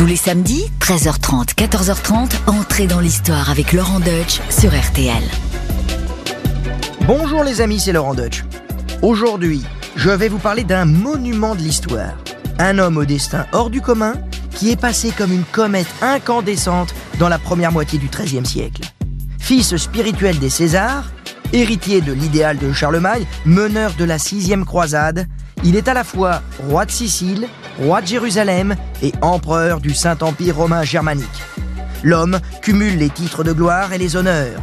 Tous les samedis, 13h30, 14h30, entrez dans l'histoire avec Laurent Deutsch sur RTL. Bonjour les amis, c'est Laurent Deutsch. Aujourd'hui, je vais vous parler d'un monument de l'histoire. Un homme au destin hors du commun qui est passé comme une comète incandescente dans la première moitié du XIIIe siècle. Fils spirituel des Césars, héritier de l'idéal de Charlemagne, meneur de la sixième croisade, il est à la fois roi de Sicile, roi de Jérusalem et empereur du Saint-Empire romain germanique. L'homme cumule les titres de gloire et les honneurs.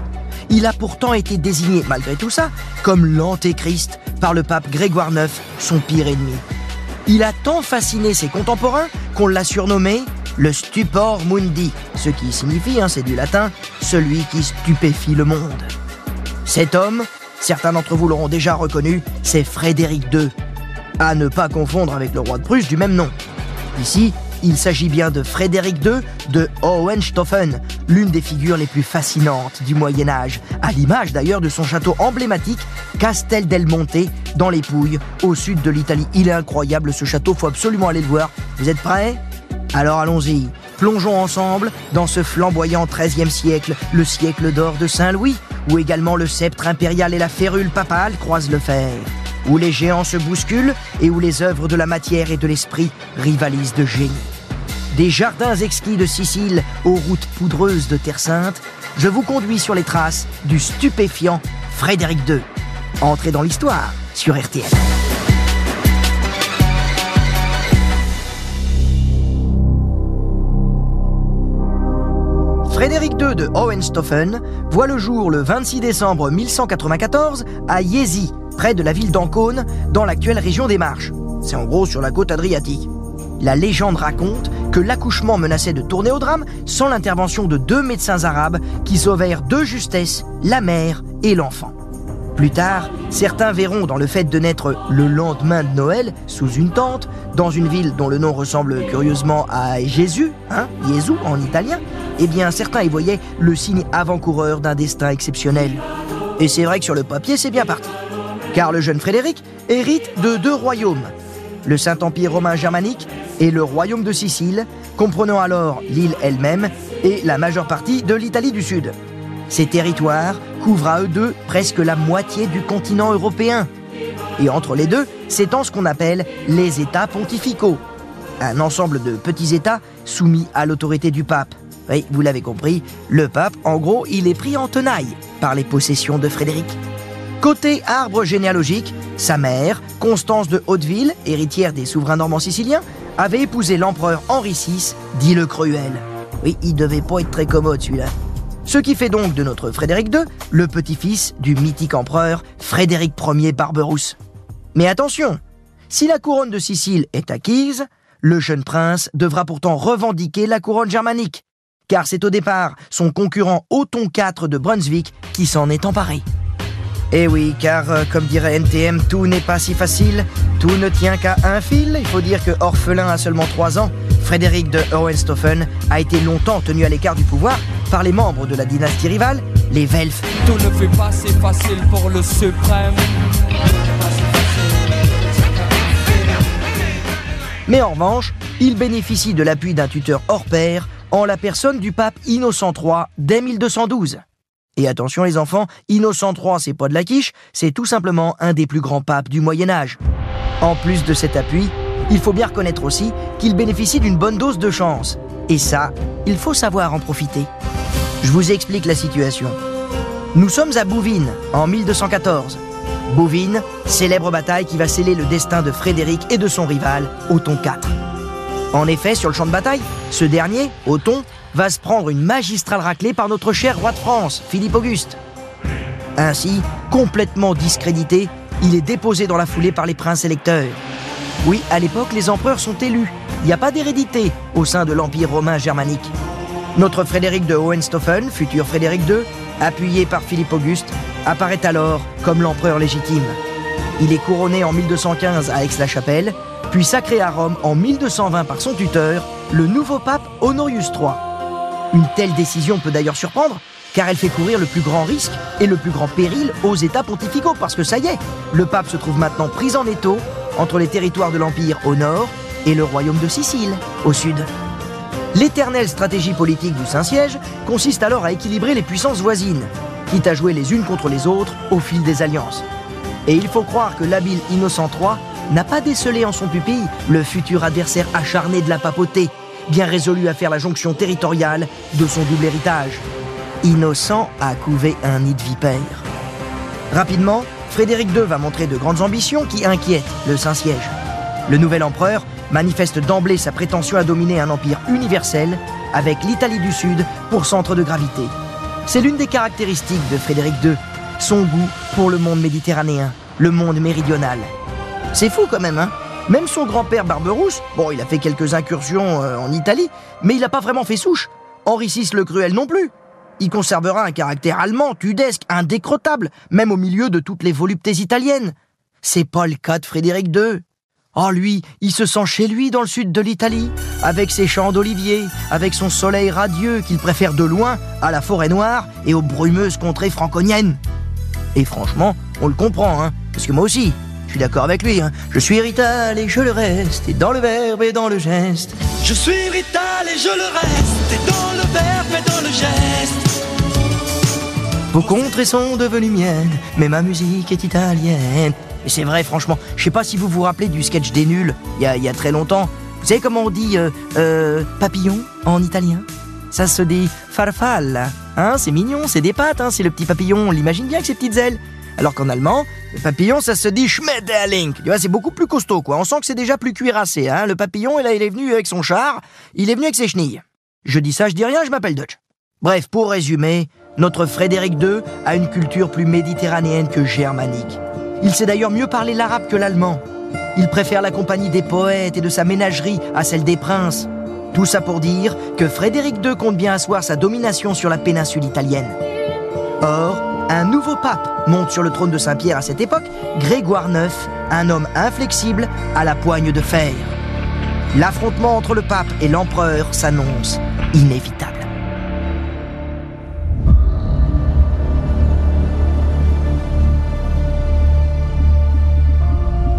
Il a pourtant été désigné, malgré tout ça, comme l'antéchrist par le pape Grégoire IX, son pire ennemi. Il a tant fasciné ses contemporains qu'on l'a surnommé le stupor mundi, ce qui signifie, hein, c'est du latin, celui qui stupéfie le monde. Cet homme, certains d'entre vous l'auront déjà reconnu, c'est Frédéric II, à ne pas confondre avec le roi de Prusse du même nom. Ici, il s'agit bien de Frédéric II de Hohenstaufen, l'une des figures les plus fascinantes du Moyen Âge, à l'image d'ailleurs de son château emblématique Castel del Monte dans les Pouilles, au sud de l'Italie. Il est incroyable ce château, faut absolument aller le voir. Vous êtes prêts? Alors allons-y. Plongeons ensemble dans ce flamboyant XIIIe siècle, le siècle d'or de Saint-Louis, où également le sceptre impérial et la férule papale croisent le fer où les géants se bousculent et où les œuvres de la matière et de l'esprit rivalisent de génie. Des jardins exquis de Sicile aux routes poudreuses de Terre Sainte, je vous conduis sur les traces du stupéfiant Frédéric II. Entrez dans l'histoire sur RTL. Frédéric II de Hohenstaufen voit le jour le 26 décembre 1194 à Yézi, près de la ville d'Ancône, dans l'actuelle région des Marches. C'est en gros sur la côte adriatique. La légende raconte que l'accouchement menaçait de tourner au drame sans l'intervention de deux médecins arabes qui sauvèrent de justesse la mère et l'enfant. Plus tard, certains verront dans le fait de naître le lendemain de Noël, sous une tente, dans une ville dont le nom ressemble curieusement à Jésus, hein, Jésus en italien, eh bien certains y voyaient le signe avant-coureur d'un destin exceptionnel. Et c'est vrai que sur le papier, c'est bien parti car le jeune Frédéric hérite de deux royaumes, le Saint-Empire romain germanique et le royaume de Sicile, comprenant alors l'île elle-même et la majeure partie de l'Italie du Sud. Ces territoires couvrent à eux deux presque la moitié du continent européen. Et entre les deux s'étend ce qu'on appelle les États pontificaux, un ensemble de petits États soumis à l'autorité du pape. Oui, vous l'avez compris, le pape, en gros, il est pris en tenaille par les possessions de Frédéric. Côté arbre généalogique, sa mère, Constance de Hauteville, héritière des souverains normands siciliens, avait épousé l'empereur Henri VI, dit le Cruel. Oui, il devait pas être très commode celui-là. Ce qui fait donc de notre Frédéric II le petit-fils du mythique empereur Frédéric Ier Barberousse. Mais attention, si la couronne de Sicile est acquise, le jeune prince devra pourtant revendiquer la couronne germanique, car c'est au départ son concurrent Othon IV de Brunswick qui s'en est emparé. Eh oui, car euh, comme dirait NTM, tout n'est pas si facile, tout ne tient qu'à un fil. Il faut dire que orphelin à seulement 3 ans, Frédéric de Hohenstaufen a été longtemps tenu à l'écart du pouvoir par les membres de la dynastie rivale, les Welf. Tout ne fait pas facile pour le suprême. Mais en revanche, il bénéficie de l'appui d'un tuteur hors pair en la personne du pape Innocent III dès 1212. Et attention les enfants, Innocent III, c'est pas de la quiche, c'est tout simplement un des plus grands papes du Moyen Âge. En plus de cet appui, il faut bien reconnaître aussi qu'il bénéficie d'une bonne dose de chance. Et ça, il faut savoir en profiter. Je vous explique la situation. Nous sommes à Bouvines, en 1214. Bouvines, célèbre bataille qui va sceller le destin de Frédéric et de son rival, Othon IV. En effet, sur le champ de bataille, ce dernier, Othon, va se prendre une magistrale raclée par notre cher roi de France, Philippe Auguste. Ainsi, complètement discrédité, il est déposé dans la foulée par les princes électeurs. Oui, à l'époque, les empereurs sont élus. Il n'y a pas d'hérédité au sein de l'Empire romain germanique. Notre Frédéric de Hohenstaufen, futur Frédéric II, appuyé par Philippe Auguste, apparaît alors comme l'empereur légitime. Il est couronné en 1215 à Aix-la-Chapelle, puis sacré à Rome en 1220 par son tuteur, le nouveau pape Honorius III. Une telle décision peut d'ailleurs surprendre, car elle fait courir le plus grand risque et le plus grand péril aux États pontificaux, parce que ça y est, le pape se trouve maintenant pris en étau entre les territoires de l'Empire au nord et le royaume de Sicile au sud. L'éternelle stratégie politique du Saint-Siège consiste alors à équilibrer les puissances voisines, quitte à jouer les unes contre les autres au fil des alliances. Et il faut croire que l'habile Innocent III n'a pas décelé en son pupille le futur adversaire acharné de la papauté, bien résolu à faire la jonction territoriale de son double héritage. Innocent a couvé un nid de vipère. Rapidement, Frédéric II va montrer de grandes ambitions qui inquiètent le Saint-Siège. Le nouvel empereur manifeste d'emblée sa prétention à dominer un empire universel avec l'Italie du Sud pour centre de gravité. C'est l'une des caractéristiques de Frédéric II, son goût pour le monde méditerranéen, le monde méridional. C'est fou quand même, hein Même son grand-père Barberousse, bon, il a fait quelques incursions euh, en Italie, mais il n'a pas vraiment fait souche. Henri VI le Cruel non plus. Il conservera un caractère allemand, tudesque, indécrottable, même au milieu de toutes les voluptés italiennes. C'est pas le cas de Frédéric II. Oh lui, il se sent chez lui dans le sud de l'Italie, avec ses champs d'oliviers, avec son soleil radieux qu'il préfère de loin à la forêt noire et aux brumeuses contrées franconiennes. Et franchement, on le comprend, hein, parce que moi aussi, je suis d'accord avec lui, hein. je suis rital et je le reste, et dans le verbe et dans le geste. Je suis rital et je le reste, et dans le verbe et dans le geste. Vos contrées sont devenues miennes, mais ma musique est italienne. Et c'est vrai, franchement, je sais pas si vous vous rappelez du sketch des nuls, il y a, y a très longtemps. Vous savez comment on dit euh, euh, papillon en italien? Ça se dit farfalla. Hein, c'est mignon, c'est des pattes, hein, c'est le petit papillon, on l'imagine bien avec ses petites ailes. Alors qu'en allemand, le papillon, ça se dit Schmetterling. Tu vois, c'est beaucoup plus costaud, quoi. On sent que c'est déjà plus cuirassé, hein. Le papillon, là, il est venu avec son char, il est venu avec ses chenilles. Je dis ça, je dis rien, je m'appelle Dutch. Bref, pour résumer, notre Frédéric II a une culture plus méditerranéenne que germanique. Il sait d'ailleurs mieux parler l'arabe que l'allemand. Il préfère la compagnie des poètes et de sa ménagerie à celle des princes. Tout ça pour dire que Frédéric II compte bien asseoir sa domination sur la péninsule italienne. Or, un nouveau pape monte sur le trône de Saint-Pierre à cette époque, Grégoire IX, un homme inflexible à la poigne de fer. L'affrontement entre le pape et l'empereur s'annonce inévitable.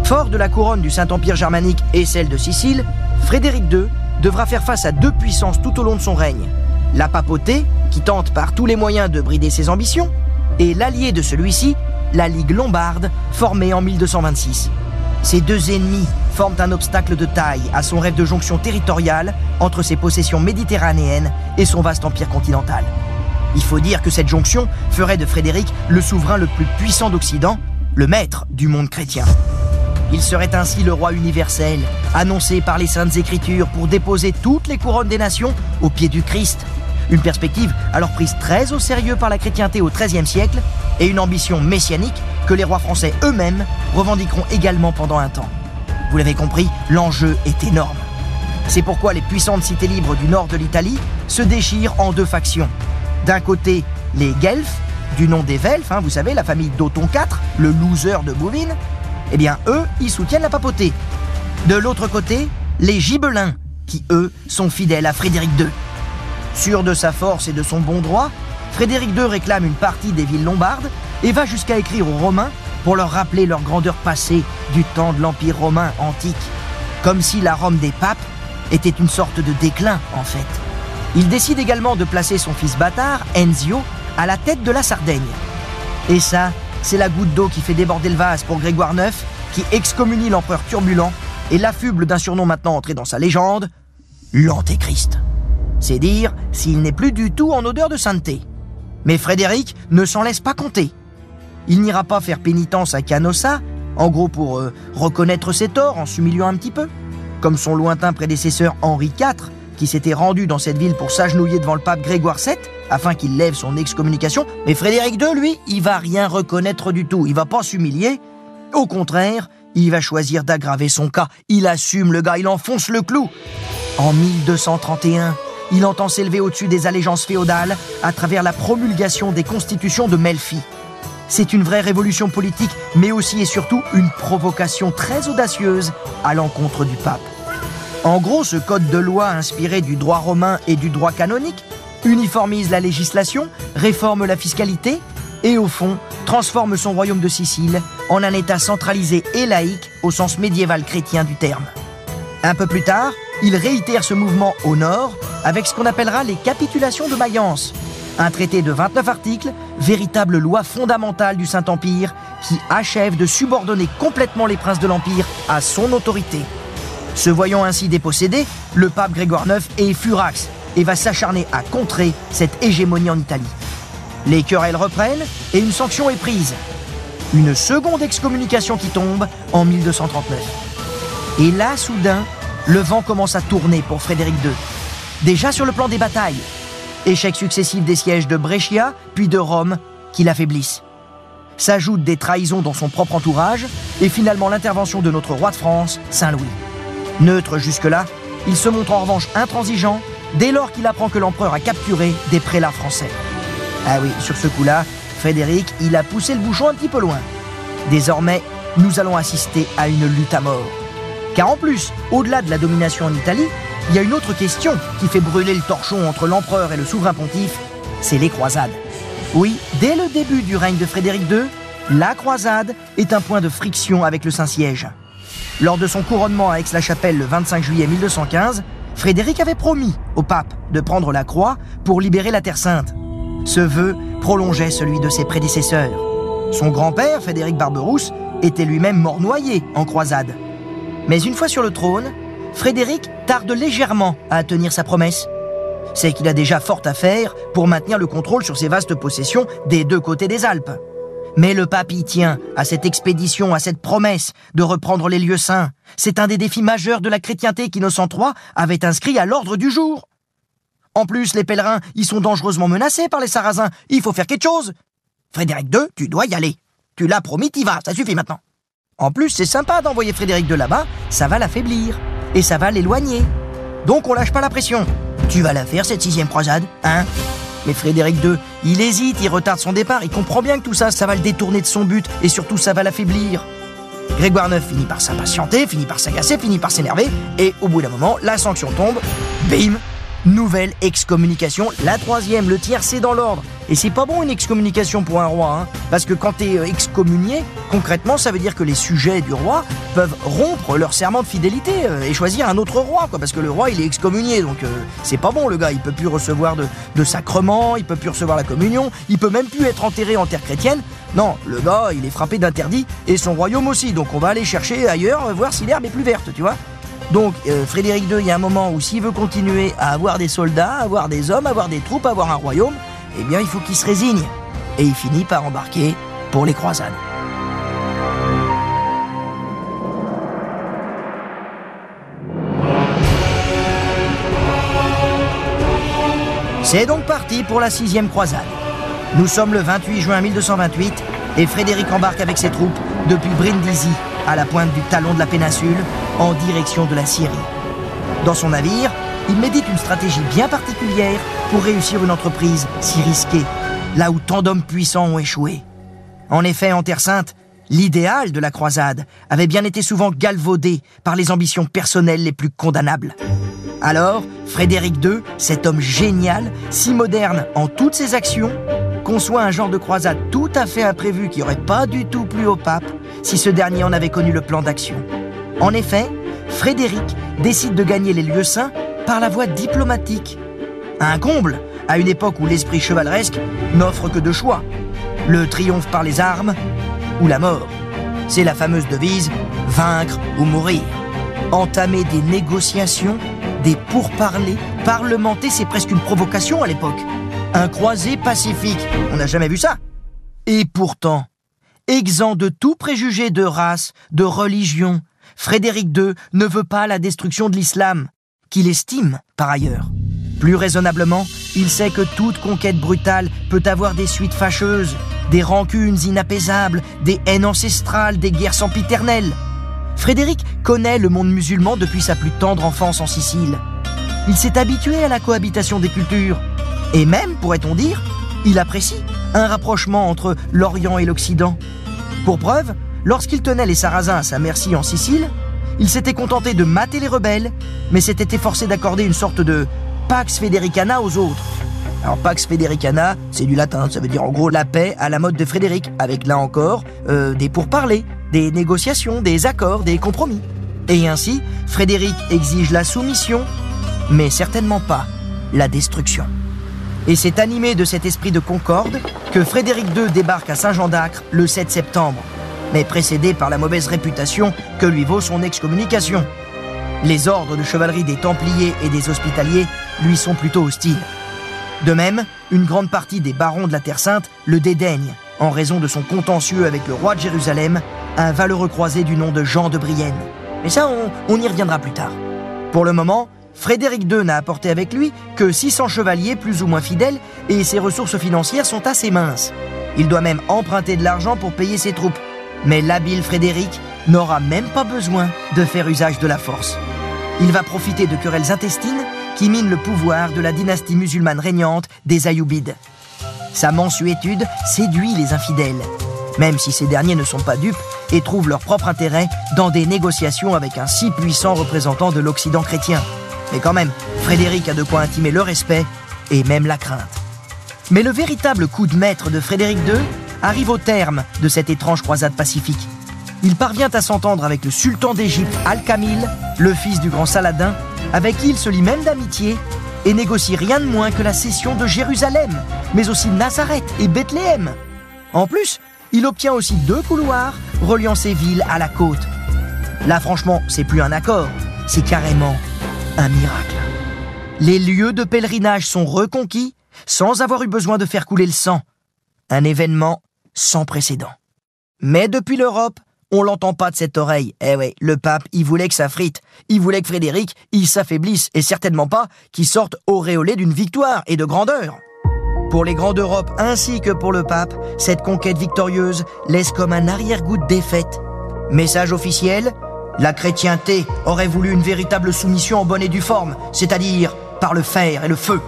Fort de la couronne du Saint-Empire germanique et celle de Sicile, Frédéric II devra faire face à deux puissances tout au long de son règne. La papauté, qui tente par tous les moyens de brider ses ambitions, et l'allié de celui-ci, la Ligue lombarde, formée en 1226. Ces deux ennemis forment un obstacle de taille à son rêve de jonction territoriale entre ses possessions méditerranéennes et son vaste empire continental. Il faut dire que cette jonction ferait de Frédéric le souverain le plus puissant d'Occident, le maître du monde chrétien. Il serait ainsi le roi universel, annoncé par les saintes écritures pour déposer toutes les couronnes des nations au pied du Christ. Une perspective alors prise très au sérieux par la chrétienté au XIIIe siècle et une ambition messianique que les rois français eux-mêmes revendiqueront également pendant un temps. Vous l'avez compris, l'enjeu est énorme. C'est pourquoi les puissantes cités libres du nord de l'Italie se déchirent en deux factions. D'un côté, les Guelfes, du nom des Velfs, hein, vous savez, la famille d'Othon IV, le loser de Bouvines, eh bien, eux, ils soutiennent la papauté. De l'autre côté, les Gibelins, qui, eux, sont fidèles à Frédéric II. Sûr de sa force et de son bon droit, Frédéric II réclame une partie des villes lombardes et va jusqu'à écrire aux Romains pour leur rappeler leur grandeur passée du temps de l'Empire romain antique. Comme si la Rome des papes était une sorte de déclin, en fait. Il décide également de placer son fils bâtard, Enzio, à la tête de la Sardaigne. Et ça, c'est la goutte d'eau qui fait déborder le vase pour Grégoire IX, qui excommunie l'empereur turbulent et l'affuble d'un surnom maintenant entré dans sa légende, l'Antéchrist. C'est dire s'il n'est plus du tout en odeur de sainteté. Mais Frédéric ne s'en laisse pas compter. Il n'ira pas faire pénitence à Canossa, en gros pour euh, reconnaître ses torts en s'humiliant un petit peu, comme son lointain prédécesseur Henri IV, qui s'était rendu dans cette ville pour s'agenouiller devant le pape Grégoire VII, afin qu'il lève son excommunication. Mais Frédéric II, lui, il va rien reconnaître du tout. Il va pas s'humilier. Au contraire, il va choisir d'aggraver son cas. Il assume le gars, il enfonce le clou. En 1231, il entend s'élever au-dessus des allégeances féodales à travers la promulgation des constitutions de Melfi. C'est une vraie révolution politique, mais aussi et surtout une provocation très audacieuse à l'encontre du pape. En gros, ce code de loi inspiré du droit romain et du droit canonique uniformise la législation, réforme la fiscalité et au fond transforme son royaume de Sicile en un État centralisé et laïque au sens médiéval chrétien du terme. Un peu plus tard, il réitère ce mouvement au nord avec ce qu'on appellera les capitulations de Mayence, un traité de 29 articles, véritable loi fondamentale du Saint-Empire qui achève de subordonner complètement les princes de l'Empire à son autorité. Se voyant ainsi dépossédé, le pape Grégoire IX est furax et va s'acharner à contrer cette hégémonie en Italie. Les querelles reprennent et une sanction est prise. Une seconde excommunication qui tombe en 1239. Et là, soudain, le vent commence à tourner pour Frédéric II. Déjà sur le plan des batailles, échecs successifs des sièges de Brescia puis de Rome qui l'affaiblissent. S'ajoutent des trahisons dans son propre entourage et finalement l'intervention de notre roi de France, Saint-Louis. Neutre jusque-là, il se montre en revanche intransigeant dès lors qu'il apprend que l'empereur a capturé des prélats français. Ah oui, sur ce coup-là, Frédéric, il a poussé le bouchon un petit peu loin. Désormais, nous allons assister à une lutte à mort. Car en plus, au-delà de la domination en Italie, il y a une autre question qui fait brûler le torchon entre l'empereur et le souverain pontife, c'est les croisades. Oui, dès le début du règne de Frédéric II, la croisade est un point de friction avec le Saint-Siège. Lors de son couronnement à Aix-la-Chapelle le 25 juillet 1215, Frédéric avait promis au pape de prendre la croix pour libérer la Terre Sainte. Ce vœu prolongeait celui de ses prédécesseurs. Son grand-père, Frédéric Barberousse, était lui-même mort noyé en croisade. Mais une fois sur le trône, Frédéric tarde légèrement à tenir sa promesse. C'est qu'il a déjà fort à faire pour maintenir le contrôle sur ses vastes possessions des deux côtés des Alpes. Mais le pape y tient à cette expédition, à cette promesse de reprendre les lieux saints. C'est un des défis majeurs de la chrétienté qu'Innocent III avait inscrit à l'ordre du jour. En plus, les pèlerins y sont dangereusement menacés par les Sarrasins. Il faut faire quelque chose. Frédéric II, tu dois y aller. Tu l'as promis, t'y vas, ça suffit maintenant. En plus, c'est sympa d'envoyer Frédéric de là-bas, ça va l'affaiblir. Et ça va l'éloigner. Donc on lâche pas la pression. Tu vas la faire, cette sixième croisade, hein? Frédéric II, il hésite, il retarde son départ, il comprend bien que tout ça, ça va le détourner de son but, et surtout ça va l'affaiblir. Grégoire IX finit par s'impatienter, finit par s'agacer, finit par s'énerver, et au bout d'un moment, la sanction tombe, bim, Nouvelle excommunication, la troisième, le tiers, c'est dans l'ordre. Et c'est pas bon une excommunication pour un roi, hein, parce que quand t'es euh, excommunié, concrètement, ça veut dire que les sujets du roi peuvent rompre leur serment de fidélité euh, et choisir un autre roi, parce que le roi il est excommunié, donc euh, c'est pas bon le gars, il peut plus recevoir de, de sacrement, il peut plus recevoir la communion, il peut même plus être enterré en terre chrétienne. Non, le gars il est frappé d'interdit et son royaume aussi, donc on va aller chercher ailleurs, voir si l'herbe est plus verte, tu vois. Donc euh, Frédéric II, il y a un moment où s'il veut continuer à avoir des soldats, avoir des hommes, avoir des troupes, avoir un royaume, eh bien il faut qu'il se résigne. Et il finit par embarquer pour les croisades. C'est donc parti pour la sixième croisade. Nous sommes le 28 juin 1228 et Frédéric embarque avec ses troupes depuis Brindisi, à la pointe du talon de la péninsule, en direction de la Syrie. Dans son navire, il médite une stratégie bien particulière pour réussir une entreprise si risquée, là où tant d'hommes puissants ont échoué. En effet, en Terre Sainte, l'idéal de la croisade avait bien été souvent galvaudé par les ambitions personnelles les plus condamnables. Alors, Frédéric II, cet homme génial, si moderne en toutes ses actions, conçoit un genre de croisade tout à fait imprévu qui n'aurait pas du tout plu au pape si ce dernier en avait connu le plan d'action. En effet, Frédéric décide de gagner les lieux saints par la voie diplomatique. Un comble, à une époque où l'esprit chevaleresque n'offre que deux choix. Le triomphe par les armes ou la mort. C'est la fameuse devise vaincre ou mourir. Entamer des négociations, des pourparlers, parlementer, c'est presque une provocation à l'époque. Un croisé pacifique, on n'a jamais vu ça. Et pourtant, exempt de tout préjugé de race, de religion, Frédéric II ne veut pas la destruction de l'islam, qu'il estime par ailleurs. Plus raisonnablement, il sait que toute conquête brutale peut avoir des suites fâcheuses, des rancunes inapaisables, des haines ancestrales, des guerres sempiternelles. Frédéric connaît le monde musulman depuis sa plus tendre enfance en Sicile. Il s'est habitué à la cohabitation des cultures. Et même, pourrait-on dire, il apprécie un rapprochement entre l'Orient et l'Occident. Pour preuve, Lorsqu'il tenait les Sarrasins à sa merci en Sicile, il s'était contenté de mater les rebelles, mais s'était efforcé d'accorder une sorte de Pax Federicana aux autres. Alors Pax Federicana, c'est du latin, ça veut dire en gros la paix à la mode de Frédéric, avec là encore euh, des pourparlers, des négociations, des accords, des compromis. Et ainsi, Frédéric exige la soumission, mais certainement pas la destruction. Et c'est animé de cet esprit de concorde que Frédéric II débarque à Saint-Jean d'Acre le 7 septembre, mais précédé par la mauvaise réputation que lui vaut son excommunication. Les ordres de chevalerie des Templiers et des Hospitaliers lui sont plutôt hostiles. De même, une grande partie des barons de la Terre Sainte le dédaignent en raison de son contentieux avec le roi de Jérusalem, un valeureux croisé du nom de Jean de Brienne. Mais ça, on, on y reviendra plus tard. Pour le moment, Frédéric II n'a apporté avec lui que 600 chevaliers plus ou moins fidèles et ses ressources financières sont assez minces. Il doit même emprunter de l'argent pour payer ses troupes. Mais l'habile Frédéric n'aura même pas besoin de faire usage de la force. Il va profiter de querelles intestines qui minent le pouvoir de la dynastie musulmane régnante des Ayyoubides. Sa mansuétude séduit les infidèles, même si ces derniers ne sont pas dupes et trouvent leur propre intérêt dans des négociations avec un si puissant représentant de l'Occident chrétien. Mais quand même, Frédéric a de quoi intimer le respect et même la crainte. Mais le véritable coup de maître de Frédéric II arrive au terme de cette étrange croisade pacifique. Il parvient à s'entendre avec le sultan d'Égypte Al-Kamil, le fils du grand Saladin, avec qui il se lie même d'amitié et négocie rien de moins que la cession de Jérusalem, mais aussi Nazareth et Bethléem. En plus, il obtient aussi deux couloirs reliant ces villes à la côte. Là, franchement, c'est plus un accord, c'est carrément un miracle. Les lieux de pèlerinage sont reconquis sans avoir eu besoin de faire couler le sang. Un événement sans précédent. Mais depuis l'Europe, on l'entend pas de cette oreille. Eh ouais, le pape, il voulait que ça frite. Il voulait que Frédéric, il s'affaiblisse et certainement pas qu'il sorte auréolé d'une victoire et de grandeur. Pour les grands d'Europe ainsi que pour le pape, cette conquête victorieuse laisse comme un arrière-goût de défaite. Message officiel, la chrétienté aurait voulu une véritable soumission en bonne et due forme, c'est-à-dire par le fer et le feu.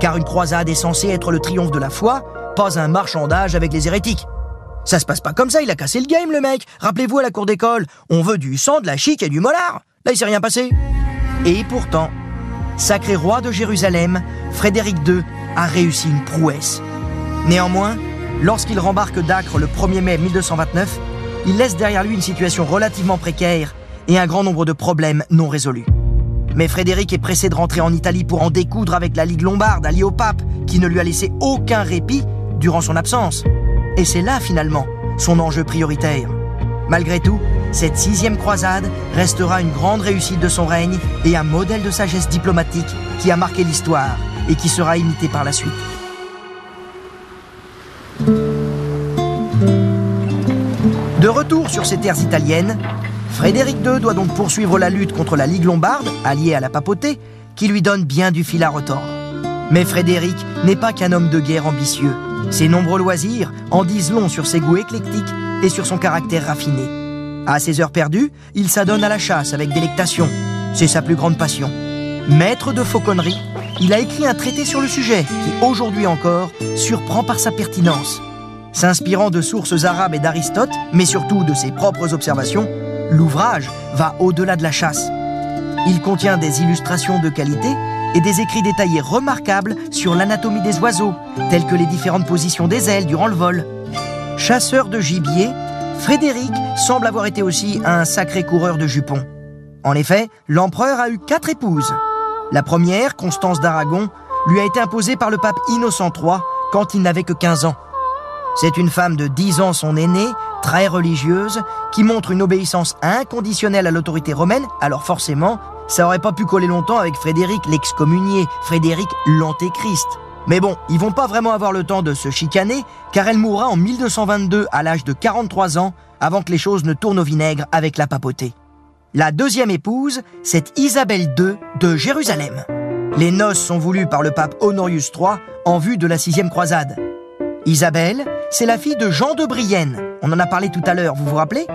Car une croisade est censée être le triomphe de la foi, pas un marchandage avec les hérétiques. Ça se passe pas comme ça, il a cassé le game, le mec. Rappelez-vous à la cour d'école, on veut du sang, de la chic et du molar. Là, il s'est rien passé. Et pourtant, sacré roi de Jérusalem, Frédéric II a réussi une prouesse. Néanmoins, lorsqu'il rembarque d'Acre le 1er mai 1229, il laisse derrière lui une situation relativement précaire et un grand nombre de problèmes non résolus. Mais Frédéric est pressé de rentrer en Italie pour en découdre avec la Ligue lombarde alliée au pape, qui ne lui a laissé aucun répit durant son absence. Et c'est là, finalement, son enjeu prioritaire. Malgré tout, cette sixième croisade restera une grande réussite de son règne et un modèle de sagesse diplomatique qui a marqué l'histoire et qui sera imité par la suite. De retour sur ces terres italiennes, Frédéric II doit donc poursuivre la lutte contre la Ligue lombarde, alliée à la papauté, qui lui donne bien du fil à retordre. Mais Frédéric n'est pas qu'un homme de guerre ambitieux. Ses nombreux loisirs en disent long sur ses goûts éclectiques et sur son caractère raffiné. À ses heures perdues, il s'adonne à la chasse avec délectation. C'est sa plus grande passion. Maître de fauconnerie, il a écrit un traité sur le sujet qui, aujourd'hui encore, surprend par sa pertinence. S'inspirant de sources arabes et d'Aristote, mais surtout de ses propres observations, l'ouvrage va au-delà de la chasse. Il contient des illustrations de qualité et des écrits détaillés remarquables sur l'anatomie des oiseaux, tels que les différentes positions des ailes durant le vol. Chasseur de gibier, Frédéric semble avoir été aussi un sacré coureur de jupons. En effet, l'empereur a eu quatre épouses. La première, Constance d'Aragon, lui a été imposée par le pape Innocent III quand il n'avait que 15 ans. C'est une femme de 10 ans son aînée, très religieuse, qui montre une obéissance inconditionnelle à l'autorité romaine, alors forcément, ça aurait pas pu coller longtemps avec Frédéric l'excommunié, Frédéric l'antéchrist. Mais bon, ils vont pas vraiment avoir le temps de se chicaner, car elle mourra en 1222 à l'âge de 43 ans, avant que les choses ne tournent au vinaigre avec la papauté. La deuxième épouse, c'est Isabelle II de Jérusalem. Les noces sont voulues par le pape Honorius III en vue de la sixième croisade. Isabelle, c'est la fille de Jean de Brienne. On en a parlé tout à l'heure, vous vous rappelez?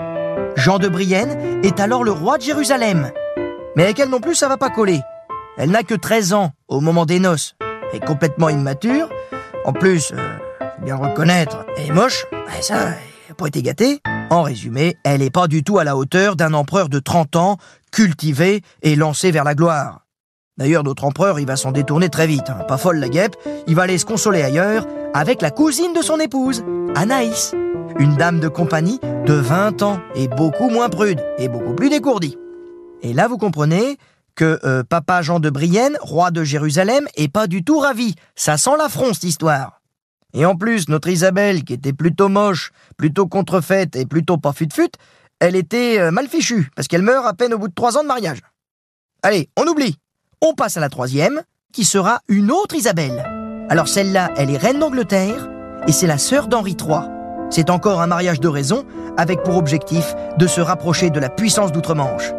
Jean de Brienne est alors le roi de Jérusalem. Mais avec elle non plus, ça va pas coller. Elle n'a que 13 ans au moment des noces. Est complètement immature. En plus, euh, faut bien reconnaître, elle est moche. Ça, elle été gâtée. En résumé, elle n'est pas du tout à la hauteur d'un empereur de 30 ans, cultivé et lancé vers la gloire. D'ailleurs, notre empereur, il va s'en détourner très vite. hein. Pas folle la guêpe, il va aller se consoler ailleurs avec la cousine de son épouse, Anaïs. une dame de compagnie de 20 ans et beaucoup moins prude et beaucoup plus décourdie. Et là, vous comprenez que euh, papa Jean de Brienne, roi de Jérusalem, est pas du tout ravi. Ça sent l'affront, cette histoire. Et en plus, notre Isabelle, qui était plutôt moche, plutôt contrefaite et plutôt pas fut-fut, elle était euh, mal fichue, parce qu'elle meurt à peine au bout de trois ans de mariage. Allez, on oublie. On passe à la troisième, qui sera une autre Isabelle. Alors celle-là, elle est reine d'Angleterre, et c'est la sœur d'Henri III. C'est encore un mariage de raison, avec pour objectif de se rapprocher de la puissance d'outre-Manche.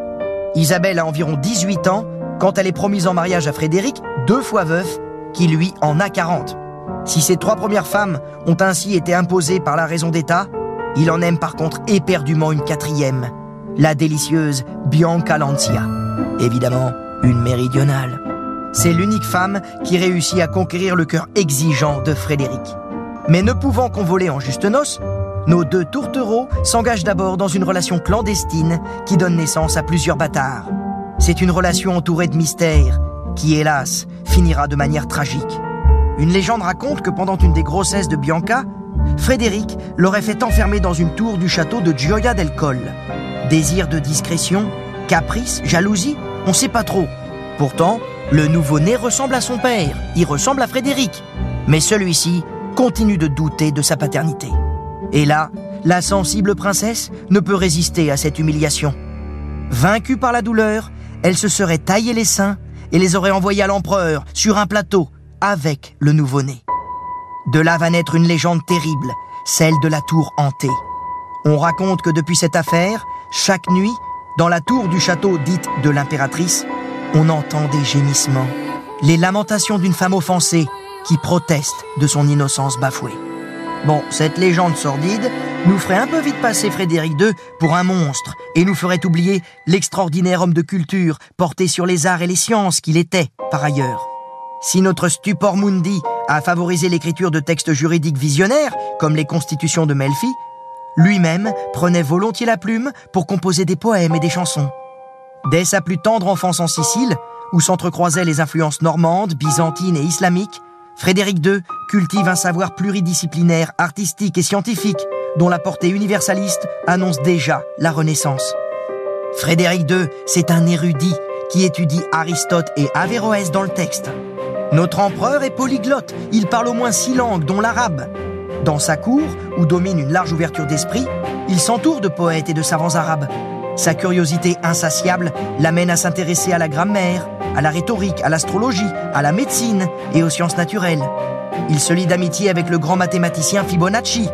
Isabelle a environ 18 ans quand elle est promise en mariage à Frédéric, deux fois veuf, qui lui en a 40. Si ces trois premières femmes ont ainsi été imposées par la raison d'État, il en aime par contre éperdument une quatrième, la délicieuse Bianca Lancia. Évidemment, une méridionale. C'est l'unique femme qui réussit à conquérir le cœur exigeant de Frédéric. Mais ne pouvant convoler en juste noces, nos deux tourtereaux s'engagent d'abord dans une relation clandestine qui donne naissance à plusieurs bâtards. C'est une relation entourée de mystères qui, hélas, finira de manière tragique. Une légende raconte que pendant une des grossesses de Bianca, Frédéric l'aurait fait enfermer dans une tour du château de Gioia del Colle. Désir de discrétion, caprice, jalousie, on sait pas trop. Pourtant, le nouveau-né ressemble à son père, il ressemble à Frédéric. Mais celui-ci continue de douter de sa paternité. Et là, la sensible princesse ne peut résister à cette humiliation. Vaincue par la douleur, elle se serait taillé les seins et les aurait envoyés à l'empereur sur un plateau avec le nouveau-né. De là va naître une légende terrible, celle de la tour hantée. On raconte que depuis cette affaire, chaque nuit, dans la tour du château dite de l'impératrice, on entend des gémissements, les lamentations d'une femme offensée qui proteste de son innocence bafouée. Bon, cette légende sordide nous ferait un peu vite passer Frédéric II pour un monstre et nous ferait oublier l'extraordinaire homme de culture porté sur les arts et les sciences qu'il était, par ailleurs. Si notre stupor mundi a favorisé l'écriture de textes juridiques visionnaires, comme les constitutions de Melfi, lui-même prenait volontiers la plume pour composer des poèmes et des chansons. Dès sa plus tendre enfance en Sicile, où s'entrecroisaient les influences normandes, byzantines et islamiques, Frédéric II cultive un savoir pluridisciplinaire, artistique et scientifique, dont la portée universaliste annonce déjà la Renaissance. Frédéric II, c'est un érudit qui étudie Aristote et Averroès dans le texte. Notre empereur est polyglotte, il parle au moins six langues, dont l'arabe. Dans sa cour, où domine une large ouverture d'esprit, il s'entoure de poètes et de savants arabes. Sa curiosité insatiable l'amène à s'intéresser à la grammaire, à la rhétorique, à l'astrologie, à la médecine et aux sciences naturelles. Il se lie d'amitié avec le grand mathématicien Fibonacci.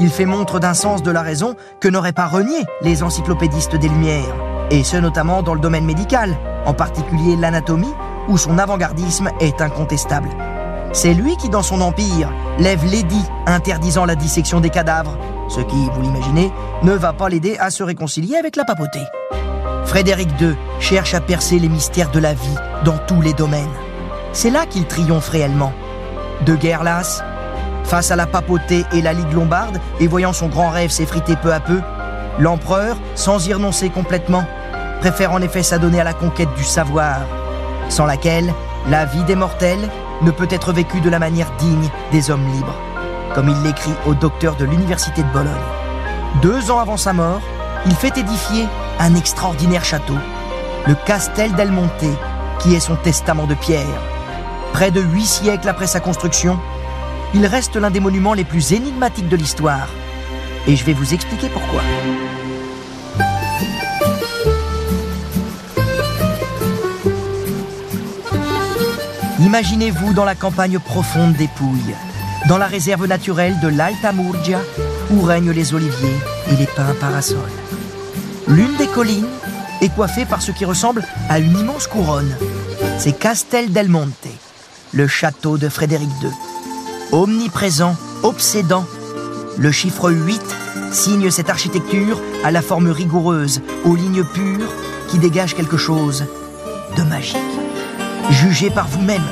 Il fait montre d'un sens de la raison que n'auraient pas renié les encyclopédistes des Lumières, et ce notamment dans le domaine médical, en particulier l'anatomie où son avant-gardisme est incontestable. C'est lui qui, dans son empire, lève l'édit interdisant la dissection des cadavres, ce qui, vous l'imaginez, ne va pas l'aider à se réconcilier avec la papauté. Frédéric II cherche à percer les mystères de la vie dans tous les domaines. C'est là qu'il triomphe réellement. De guerre lasse, face à la papauté et la Ligue lombarde, et voyant son grand rêve s'effriter peu à peu, l'empereur, sans y renoncer complètement, préfère en effet s'adonner à la conquête du savoir sans laquelle la vie des mortels ne peut être vécue de la manière digne des hommes libres, comme il l'écrit au docteur de l'Université de Bologne. Deux ans avant sa mort, il fait édifier un extraordinaire château, le Castel del Monte, qui est son testament de pierre. Près de huit siècles après sa construction, il reste l'un des monuments les plus énigmatiques de l'histoire. Et je vais vous expliquer pourquoi. Imaginez-vous dans la campagne profonde des Pouilles, dans la réserve naturelle de l'Alta Murgia, où règnent les oliviers et les pins parasols. L'une des collines est coiffée par ce qui ressemble à une immense couronne. C'est Castel del Monte, le château de Frédéric II. Omniprésent, obsédant, le chiffre 8 signe cette architecture à la forme rigoureuse, aux lignes pures, qui dégage quelque chose de magique. Jugez par vous-même.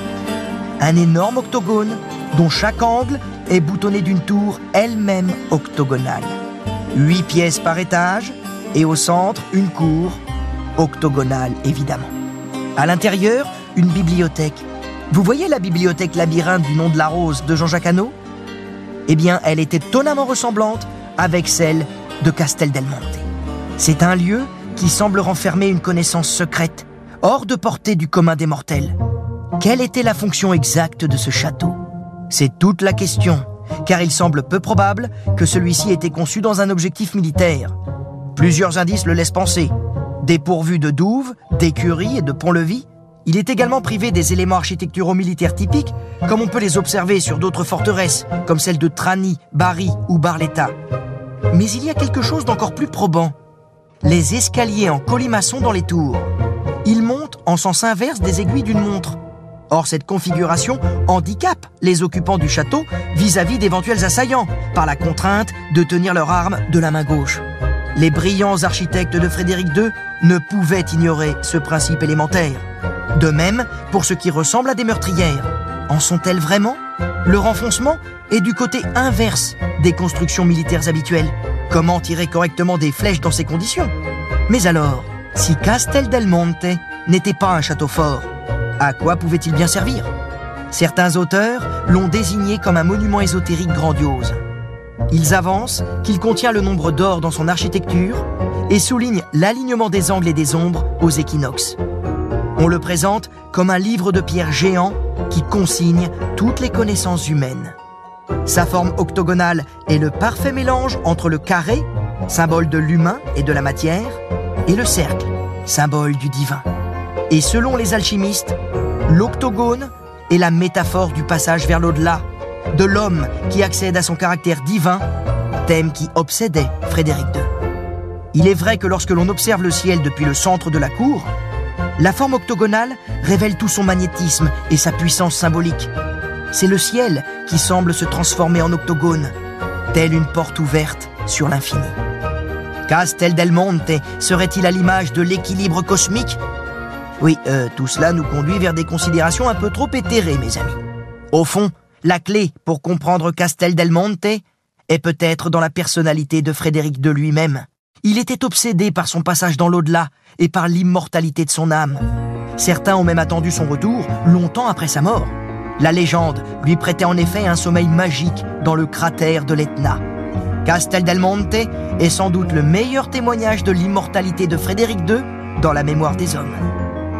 Un énorme octogone dont chaque angle est boutonné d'une tour elle-même octogonale. Huit pièces par étage et au centre une cour octogonale évidemment. À l'intérieur, une bibliothèque. Vous voyez la bibliothèque labyrinthe du nom de la rose de Jean-Jacques Hano? Eh bien, elle est étonnamment ressemblante avec celle de Castel del Monte. C'est un lieu qui semble renfermer une connaissance secrète, hors de portée du commun des mortels. Quelle était la fonction exacte de ce château? C'est toute la question, car il semble peu probable que celui-ci ait été conçu dans un objectif militaire. Plusieurs indices le laissent penser. Dépourvu de douves, d'écuries et de pont-levis, il est également privé des éléments architecturaux militaires typiques, comme on peut les observer sur d'autres forteresses, comme celles de Trani, Bari ou Barletta. Mais il y a quelque chose d'encore plus probant. Les escaliers en colimaçon dans les tours. Ils montent en sens inverse des aiguilles d'une montre. Or, cette configuration handicape les occupants du château vis-à-vis d'éventuels assaillants, par la contrainte de tenir leur arme de la main gauche. Les brillants architectes de Frédéric II ne pouvaient ignorer ce principe élémentaire. De même pour ce qui ressemble à des meurtrières. En sont-elles vraiment? Le renfoncement est du côté inverse des constructions militaires habituelles. Comment tirer correctement des flèches dans ces conditions? Mais alors, si Castel del Monte n'était pas un château fort, à quoi pouvait-il bien servir? Certains auteurs l'ont désigné comme un monument ésotérique grandiose. Ils avancent qu'il contient le nombre d'or dans son architecture et soulignent l'alignement des angles et des ombres aux équinoxes. On le présente comme un livre de pierre géant qui consigne toutes les connaissances humaines. Sa forme octogonale est le parfait mélange entre le carré, symbole de l'humain et de la matière, et le cercle, symbole du divin. Et selon les alchimistes, l'octogone est la métaphore du passage vers l'au-delà, de l'homme qui accède à son caractère divin, thème qui obsédait Frédéric II. Il est vrai que lorsque l'on observe le ciel depuis le centre de la cour, la forme octogonale révèle tout son magnétisme et sa puissance symbolique. C'est le ciel qui semble se transformer en octogone, telle une porte ouverte sur l'infini. Castel del Monte serait-il à l'image de l'équilibre cosmique? Oui, euh, tout cela nous conduit vers des considérations un peu trop éthérées, mes amis. Au fond, la clé pour comprendre Castel del Monte est peut-être dans la personnalité de Frédéric de lui-même. Il était obsédé par son passage dans l'au-delà et par l'immortalité de son âme. Certains ont même attendu son retour longtemps après sa mort. La légende lui prêtait en effet un sommeil magique dans le cratère de l'Etna. Castel del Monte est sans doute le meilleur témoignage de l'immortalité de Frédéric II dans la mémoire des hommes.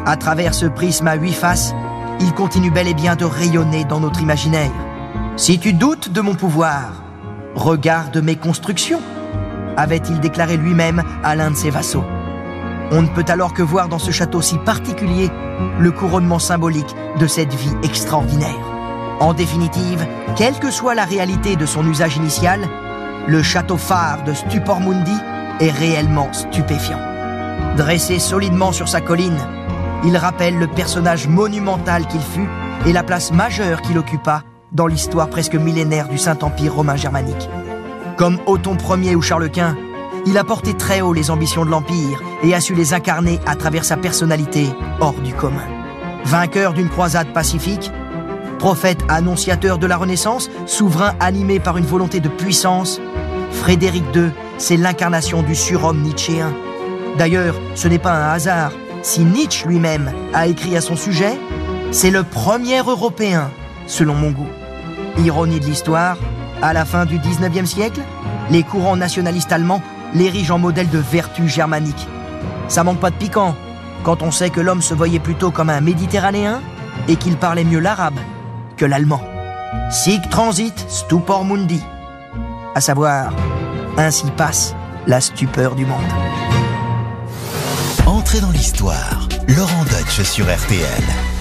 À travers ce prisme à huit faces, il continue bel et bien de rayonner dans notre imaginaire. Si tu doutes de mon pouvoir, regarde mes constructions, avait-il déclaré lui-même à l'un de ses vassaux. On ne peut alors que voir dans ce château si particulier le couronnement symbolique de cette vie extraordinaire. En définitive, quelle que soit la réalité de son usage initial, le château phare de Stupor Mundi est réellement stupéfiant. Dressé solidement sur sa colline, il rappelle le personnage monumental qu'il fut et la place majeure qu'il occupa dans l'histoire presque millénaire du Saint-Empire romain germanique. Comme Othon Ier ou Charles Quint, il a porté très haut les ambitions de l'Empire et a su les incarner à travers sa personnalité hors du commun. Vainqueur d'une croisade pacifique, prophète annonciateur de la Renaissance, souverain animé par une volonté de puissance, Frédéric II, c'est l'incarnation du surhomme nietzschéen. D'ailleurs, ce n'est pas un hasard si Nietzsche lui-même a écrit à son sujet, c'est le premier Européen, selon mon goût. Ironie de l'histoire, à la fin du 19e siècle, les courants nationalistes allemands l'érigent en modèle de vertu germanique. Ça manque pas de piquant quand on sait que l'homme se voyait plutôt comme un méditerranéen et qu'il parlait mieux l'arabe que l'allemand. Sic transit stupor mundi. À savoir, ainsi passe la stupeur du monde. Entrez dans l'histoire. Laurent Deutsch sur RTL.